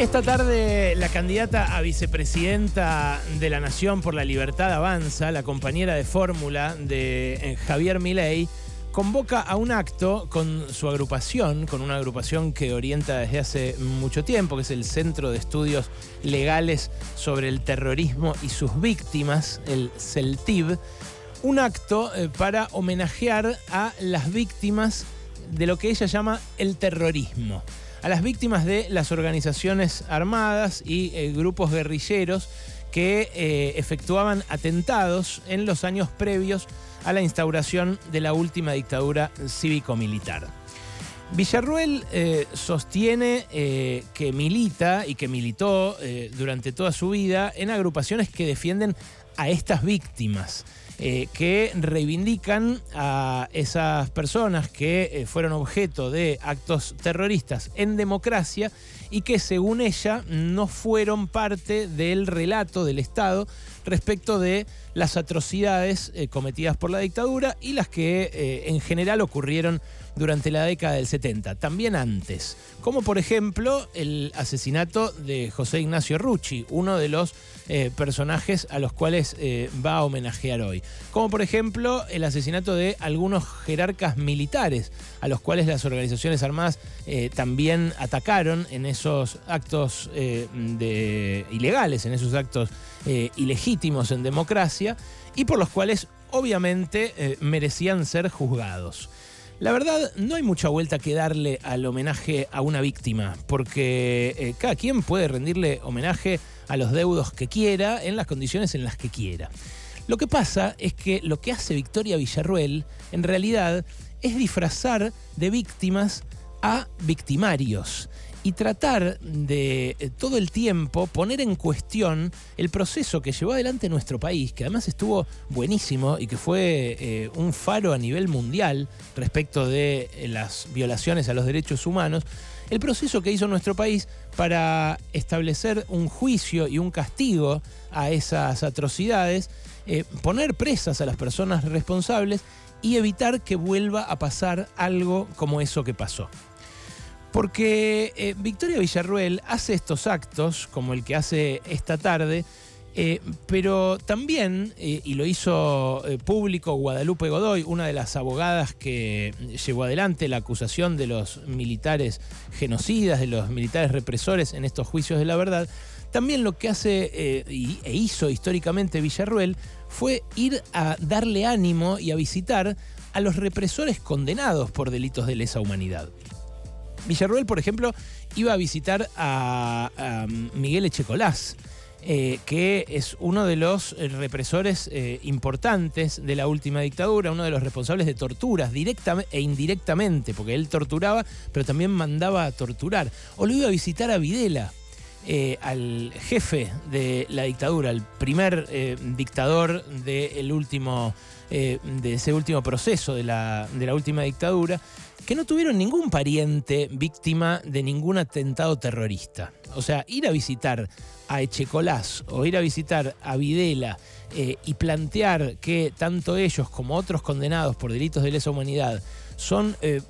Esta tarde la candidata a vicepresidenta de la Nación por la Libertad Avanza, la compañera de fórmula de eh, Javier Milei, convoca a un acto con su agrupación, con una agrupación que orienta desde hace mucho tiempo, que es el Centro de Estudios Legales sobre el Terrorismo y sus Víctimas, el CELTIV, un acto eh, para homenajear a las víctimas de lo que ella llama el terrorismo a las víctimas de las organizaciones armadas y eh, grupos guerrilleros que eh, efectuaban atentados en los años previos a la instauración de la última dictadura cívico-militar. Villarruel eh, sostiene que milita y que militó durante toda su vida en agrupaciones que defienden a estas víctimas. Eh, que reivindican a esas personas que eh, fueron objeto de actos terroristas en democracia y que según ella no fueron parte del relato del Estado respecto de las atrocidades eh, cometidas por la dictadura y las que en general ocurrieron durante la década del 70, también antes, como por ejemplo el asesinato de José Ignacio Rucci, uno de los eh, personajes a los cuales eh, va a homenajear hoy, como por ejemplo el asesinato de algunos jerarcas militares, a los cuales las organizaciones armadas eh, también atacaron en esos actos ilegales, en esos actos ilegítimos en democracia, y por los cuales obviamente merecían ser juzgados. La verdad, no hay mucha vuelta que darle al homenaje a una víctima, porque eh, cada quien puede rendirle homenaje a los deudos que quiera, en las condiciones en las que quiera. Lo que pasa es que lo que hace Victoria Villarruel, en realidad, es disfrazar de víctimas a victimarios y tratar de eh, todo el tiempo poner en cuestión el proceso que llevó adelante nuestro país, que además estuvo buenísimo y que fue eh, un faro a nivel mundial respecto de eh, las violaciones a los derechos humanos, el proceso que hizo nuestro país para establecer un juicio y un castigo a esas atrocidades, poner presas a las personas responsables y evitar que vuelva a pasar algo como eso que pasó. Porque eh, Victoria Villarruel hace estos actos, como el que hace esta tarde, eh, pero también, eh, y lo hizo público Guadalupe Godoy, una de las abogadas que llevó adelante la acusación de los militares genocidas, de los militares represores en estos juicios de la verdad, también lo que hace e hizo históricamente Villarruel fue ir a darle ánimo y a visitar a los represores condenados por delitos de lesa humanidad. Villarruel, por ejemplo, iba a visitar a, Miguel Echecolás. Eh, que es uno de los eh, represores eh, importantes de la última dictadura, uno de los responsables de torturas, directa e indirectamente, porque él torturaba, pero también mandaba a torturar. O lo iba a visitar a Videla, al jefe de la dictadura, el primer dictador de, último, de ese último proceso de la última dictadura que no tuvieron ningún pariente víctima de ningún atentado terrorista. O sea, ir a visitar a Echecolás o ir a visitar a Videla eh, y plantear que tanto ellos como otros condenados por delitos de lesa humanidad son eh,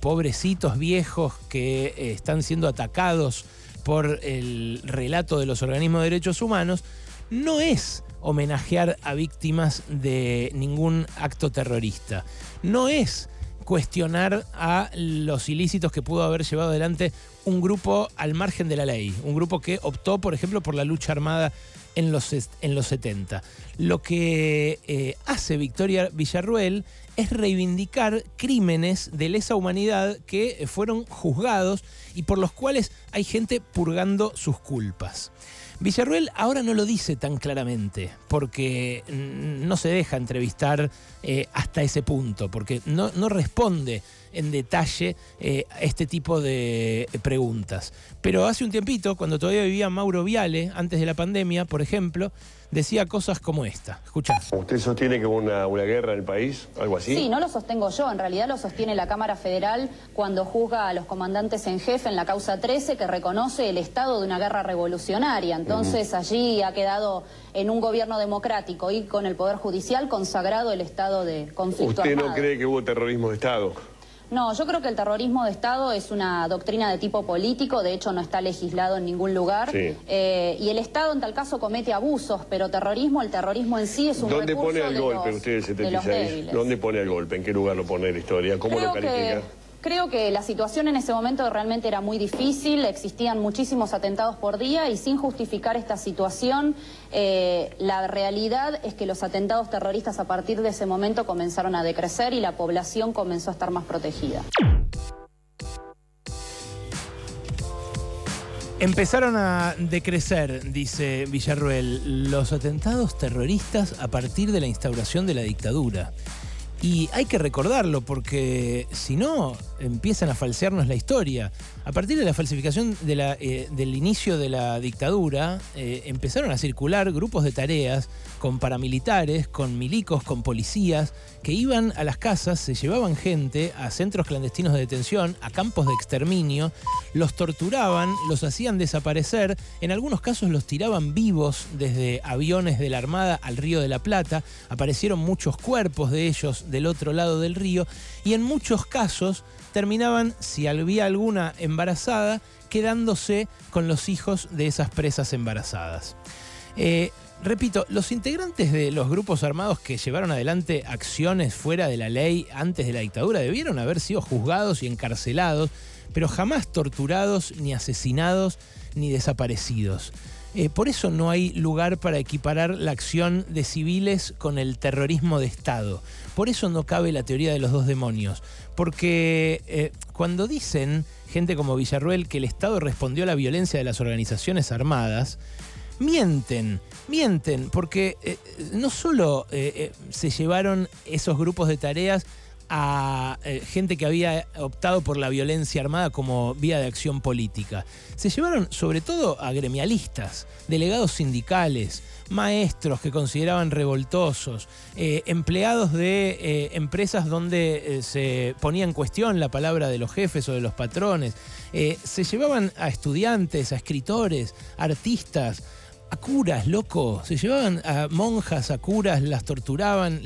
pobrecitos viejos que eh, están siendo atacados por el relato de los organismos de derechos humanos, no es homenajear a víctimas de ningún acto terrorista. No es cuestionar a los ilícitos que pudo haber llevado adelante un grupo al margen de la ley, un grupo que optó, por ejemplo, por la lucha armada en los, en los 70. Lo que eh, hace Victoria Villarruel es reivindicar crímenes de lesa humanidad que fueron juzgados y por los cuales hay gente purgando sus culpas. Villarruel ahora no lo dice tan claramente, porque no se deja entrevistar eh, hasta ese punto, porque no, no responde en detalle eh, este tipo de preguntas. Pero hace un tiempito, cuando todavía vivía Mauro Viale, antes de la pandemia, por ejemplo, decía cosas como esta. Escucha. ¿Usted sostiene que hubo una, guerra en el país? ¿Algo así? Sí, no lo sostengo yo. En realidad lo sostiene la Cámara Federal cuando juzga a los comandantes en jefe en la causa 13 que reconoce el estado de una guerra revolucionaria. Entonces allí ha quedado en un gobierno democrático y con el Poder Judicial consagrado el estado de conflicto ¿Usted no cree que hubo terrorismo de Estado? No, yo creo que el terrorismo de Estado es una doctrina de tipo político, de hecho no está legislado en ningún lugar. Eh, y el Estado en tal caso comete abusos, pero terrorismo, el terrorismo en sí es un ¿Dónde pone el golpe el 76? ¿Dónde pone el golpe? ¿En qué lugar lo pone la historia? ¿Cómo lo califica? Creo que la situación en ese momento realmente era muy difícil, existían muchísimos atentados por día y sin justificar esta situación, eh, la realidad es que los atentados terroristas a partir de ese momento comenzaron a decrecer y la población comenzó a estar más protegida. Empezaron a decrecer, dice Villarruel, los atentados terroristas a partir de la instauración de la dictadura. Y hay que recordarlo porque si no, empiezan a falsearnos la historia. A partir de la falsificación eh, del inicio de la dictadura, eh, empezaron a circular grupos de tareas con paramilitares, con milicos, con policías, que iban a las casas, se llevaban gente a centros clandestinos de detención, a campos de exterminio, los torturaban, los hacían desaparecer, en algunos casos los tiraban vivos desde aviones de la Armada al Río de la Plata, aparecieron muchos cuerpos de ellos del otro lado del río, y en muchos casos terminaban, si había alguna embarazada, quedándose con los hijos de esas presas embarazadas. Eh, repito, los integrantes de los grupos armados que llevaron adelante acciones fuera de la ley antes de la dictadura debieron haber sido juzgados y encarcelados, pero jamás torturados, ni asesinados, ni desaparecidos. Eh, por eso no hay lugar para equiparar la acción de civiles con el terrorismo de Estado. Por eso no cabe la teoría de los dos demonios. Porque eh, cuando dicen gente como Villarruel que el Estado respondió a la violencia de las organizaciones armadas, mienten, mienten, porque eh, no solo se llevaron esos grupos de tareas a eh, gente que había optado por la violencia armada como vía de acción política. Se llevaron sobre todo a gremialistas, delegados sindicales, maestros que consideraban revoltosos, eh, empleados de eh, empresas donde se ponía en cuestión la palabra de los jefes o de los patrones. se llevaban a estudiantes, a escritores, artistas, a curas, loco. Se llevaban a monjas, a curas, las torturaban,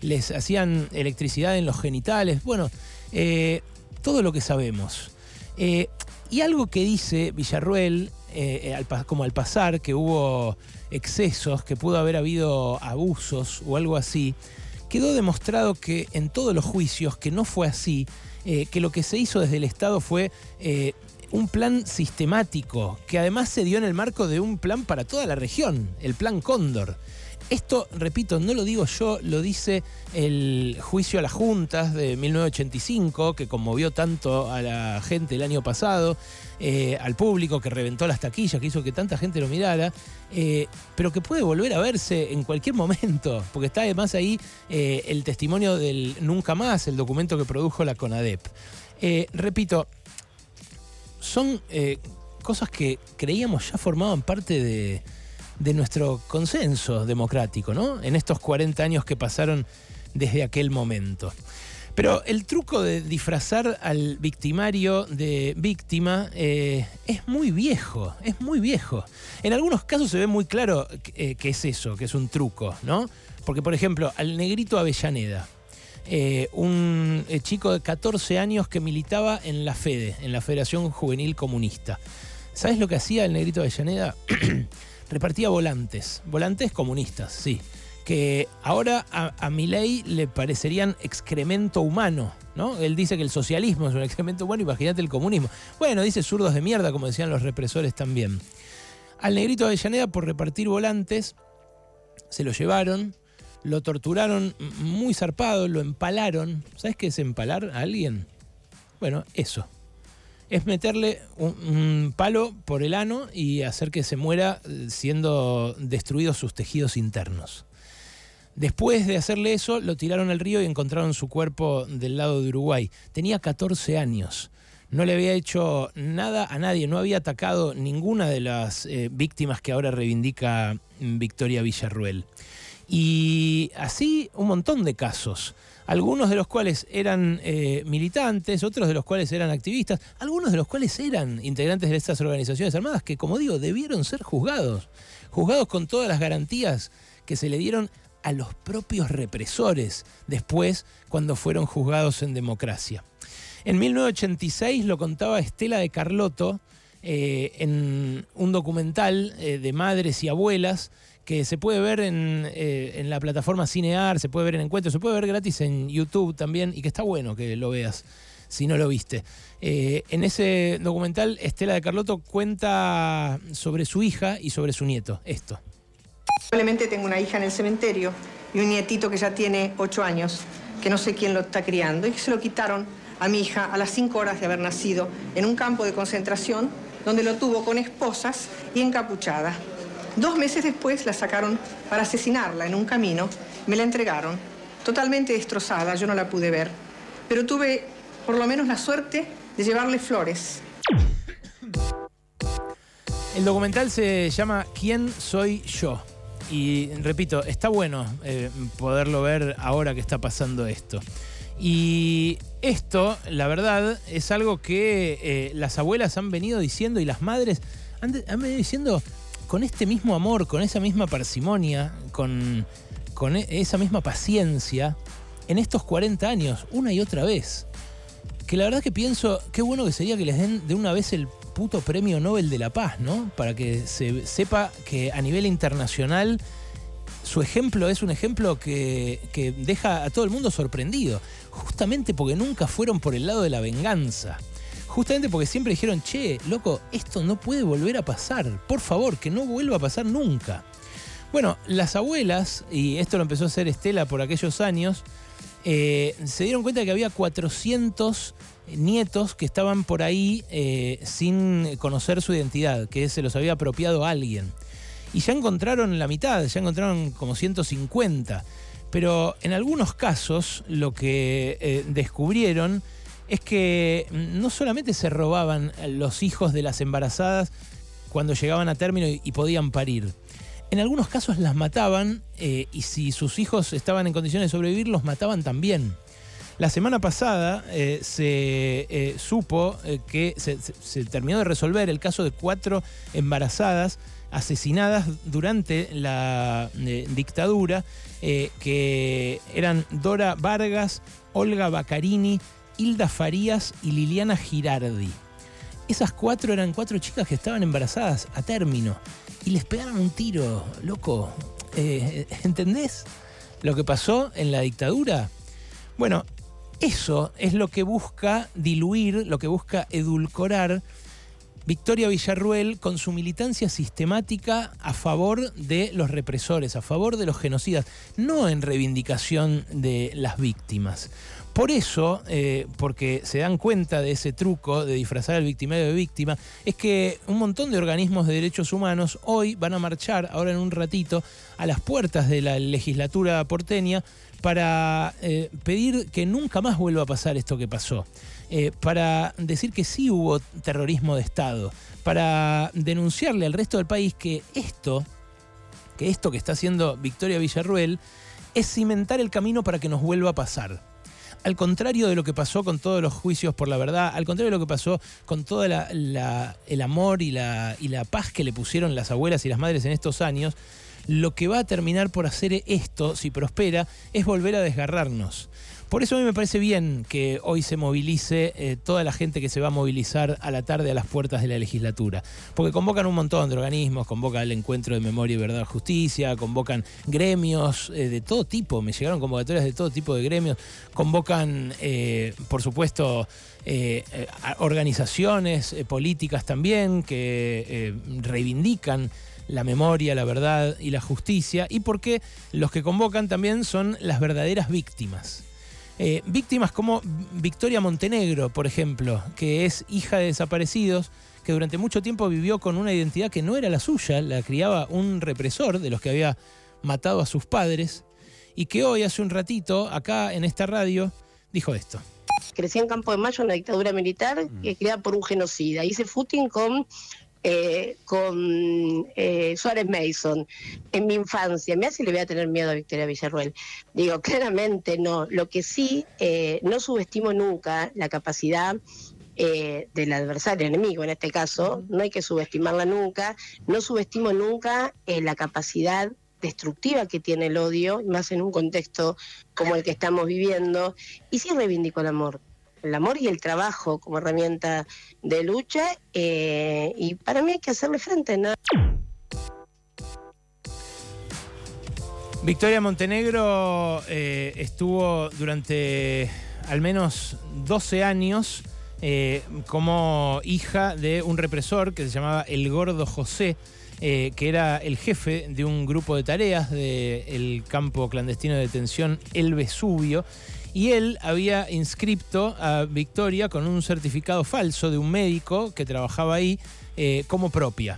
les hacían electricidad en los genitales. Bueno, eh, todo lo que sabemos. Eh, y algo que dice Villarruel, eh, como al pasar, que hubo excesos, que pudo haber habido abusos o algo así, quedó demostrado que en todos los juicios que no fue así, que lo que se hizo desde el Estado fue un plan sistemático que además se dio en el marco de un plan para toda la región, el Plan Cóndor. Esto, repito, no lo digo yo, lo dice el juicio a las juntas de 1985, que conmovió tanto a la gente el año pasado, eh, al público, que reventó las taquillas, que hizo que tanta gente lo mirara, eh, pero que puede volver a verse en cualquier momento, porque está además ahí eh, el testimonio del Nunca Más, el documento que produjo la CONADEP. repito, son eh, cosas que creíamos ya formaban parte de, nuestro consenso democrático, ¿no? En estos 40 años que pasaron desde aquel momento. Pero el truco de disfrazar al victimario de víctima eh, es muy viejo, es muy viejo. En algunos casos se ve muy claro eh, que es eso, que es un truco, ¿no? Porque, por ejemplo, al negrito Avellaneda, eh, un eh, chico de 14 años que militaba en la FEDE, en la Federación Juvenil Comunista. ¿Sabes lo que hacía el negrito Avellaneda? Repartía volantes, volantes comunistas, sí, que ahora a, a Milei le parecerían excremento humano, ¿no? Él dice que el socialismo es un excremento humano, imagínate el comunismo. Bueno, dice zurdos de mierda, como decían los represores también. Al negrito Avellaneda, por repartir volantes, se lo llevaron, lo torturaron muy zarpado, lo empalaron. ¿Sabes qué es empalar a alguien? Bueno, eso. Es meterle un, palo por el ano y hacer que se muera eh, siendo destruidos sus tejidos internos. Después de hacerle eso, lo tiraron al río y encontraron su cuerpo del lado de Uruguay. Tenía 14 años. No le había hecho nada a nadie, no había atacado ninguna de las eh, víctimas que ahora reivindica mm, Victoria Villarruel. Y así un montón de casos, algunos de los cuales eran eh, militantes, otros de los cuales eran activistas, algunos de los cuales eran integrantes de estas organizaciones armadas que, como digo, debieron ser juzgados, juzgados con todas las garantías que se le dieron a los propios represores después cuando fueron juzgados en democracia. En 1986 lo contaba Estela de Carlotto eh, en un documental eh, de madres y abuelas que se puede ver eh, en, la plataforma Cinear, se puede ver en Encuentro, se puede ver gratis en YouTube también y que está bueno que lo veas si no lo viste. en ese documental, Estela de Carlotto cuenta sobre su hija y sobre su nieto. Esto. Probablemente tengo una hija en el cementerio y un nietito que ya tiene ocho años, que no sé quién lo está criando, y que se lo quitaron a mi hija a las cinco horas de haber nacido en un campo de concentración donde lo tuvo con esposas y encapuchada. Dos meses después la sacaron para asesinarla en un camino, me la entregaron, totalmente destrozada, yo no la pude ver, pero tuve por lo menos la suerte de llevarle flores. El documental se llama ¿Quién soy yo? Y repito, está bueno eh, poderlo ver ahora que está pasando esto. Y esto, la verdad, es algo que eh, las abuelas han venido diciendo y las madres han, venido diciendo con este mismo amor, con esa misma parsimonia, con, e, esa misma paciencia en estos 40 años, una y otra vez. Que la verdad que pienso, qué bueno que sería que les den de una vez el puto premio Nobel de la Paz, ¿no? Para que se sepa que a nivel internacional su ejemplo es un ejemplo que, deja a todo el mundo sorprendido, justamente porque nunca fueron por el lado de la venganza. Justamente porque siempre dijeron, che, loco, esto no puede volver a pasar. Por favor, que no vuelva a pasar nunca. Bueno, las abuelas, y esto lo empezó a hacer Estela por aquellos años, eh, se dieron cuenta de que había 400 nietos que estaban por ahí eh, sin conocer su identidad, que se los había apropiado alguien y ya encontraron la mitad, ya encontraron como 150. Pero en algunos casos lo que eh, descubrieron es que no solamente se robaban los hijos de las embarazadas cuando llegaban a término y, podían parir. En algunos casos las mataban eh, y si sus hijos estaban en condiciones de sobrevivir, los mataban también. La semana pasada eh, se supo que se, terminó de resolver el caso de cuatro embarazadas asesinadas durante la eh, dictadura, eh, que eran Dora Vargas, Olga Baccarini, Hilda Farías y Liliana Girardi. Esas cuatro eran cuatro chicas que estaban embarazadas a término y les pegaron un tiro, loco. Eh, ¿Entendés lo que pasó en la dictadura? Bueno, eso es lo que busca diluir, lo que busca edulcorar Victoria Villarruel con su militancia sistemática a favor de los represores, a favor de los genocidas, no en reivindicación de las víctimas. Por eso, eh, porque se dan cuenta de ese truco de disfrazar al victimario de víctima, es que un montón de organismos de derechos humanos hoy van a marchar, ahora en un ratito, a las puertas de la legislatura porteña para eh, pedir que nunca más vuelva a pasar esto que pasó. Eh, para decir que sí hubo terrorismo de Estado, para denunciarle al resto del país que esto, que esto que está haciendo Victoria Villarruel, es cimentar el camino para que nos vuelva a pasar. Al contrario de lo que pasó con todos los juicios por la verdad, al contrario de lo que pasó con todo el amor y la, y la paz que le pusieron las abuelas y las madres en estos años, lo que va a terminar por hacer esto, si prospera, es volver a desgarrarnos. Por eso a mí me parece bien que hoy se movilice eh, toda la gente que se va a movilizar a la tarde a las puertas de la legislatura. Porque convocan un montón de organismos, convoca el encuentro de memoria y verdad justicia, convocan gremios eh, de todo tipo, me llegaron convocatorias de todo tipo de gremios, convocan, eh, por supuesto, organizaciones políticas también que reivindican la memoria, la verdad y la justicia, y porque los que convocan también son las verdaderas víctimas. Eh, víctimas como Victoria Montenegro, por ejemplo, que es hija de desaparecidos, que durante mucho tiempo vivió con una identidad que no era la suya, la criaba un represor de los que había matado a sus padres, y que hoy, hace un ratito, acá en esta radio, dijo esto. Crecí en Campo de Mayo en la dictadura militar, mm. que creada por un genocida. Hice footing con eh, con eh, Suárez Mason en mi infancia, me hace le voy a tener miedo a Victoria Villarruel. Digo, claramente no. Lo que sí, eh, no subestimo nunca la capacidad del adversario, enemigo en este caso, no hay que subestimarla nunca, no subestimo nunca la capacidad destructiva que tiene el odio, más en un contexto como el que estamos viviendo, y sí reivindico el amor, el amor y el trabajo como herramienta de lucha, eh, y para mí hay que hacerle frente, ¿no? Victoria Montenegro eh, estuvo durante al menos 12 años eh, como hija de un represor que se llamaba El Gordo José, que era el jefe de un grupo de tareas del campo clandestino de detención El Vesubio. Y él había inscripto a Victoria con un certificado falso de un médico que trabajaba ahí como propia.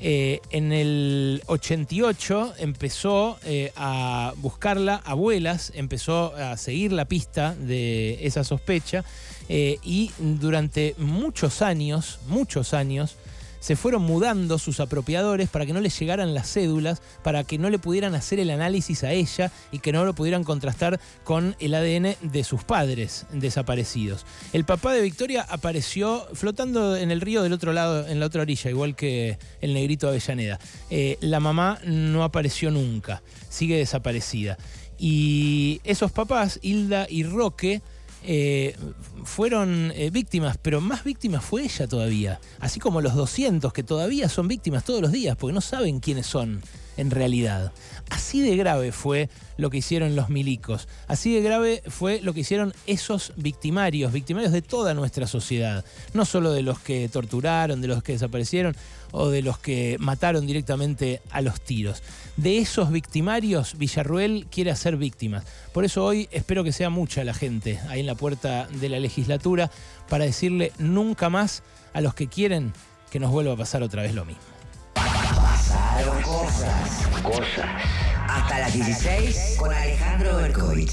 Eh, en el 88 empezó eh, a buscarla abuelas, empezó a seguir la pista de esa sospecha eh, y durante muchos años, muchos años, se fueron mudando sus apropiadores para que no les llegaran las cédulas, para que no le pudieran hacer el análisis a ella y que no lo pudieran contrastar con el ADN de sus padres desaparecidos. El papá de Victoria apareció flotando en el río del otro lado, en la otra orilla, igual que el negrito Avellaneda. Eh, la mamá no apareció nunca, sigue desaparecida. Y esos papás, Hilda y Roque, eh, fueron eh, víctimas, pero más víctimas fue ella todavía. Así como los 200 que todavía son víctimas todos los días porque no saben quiénes son en realidad. Así de grave fue lo que hicieron los milicos. Así de grave fue lo que hicieron esos victimarios, victimarios de toda nuestra sociedad. No solo de los que torturaron, de los que desaparecieron o de los que mataron directamente a los tiros. De esos victimarios, Villarruel quiere hacer víctimas. Por eso hoy espero que sea mucha la gente ahí en la puerta de la legislatura para decirle nunca más a los que quieren que nos vuelva a pasar otra vez lo mismo. Pasaron cosas. Cosas. Hasta las 16 con Alejandro Berkovich.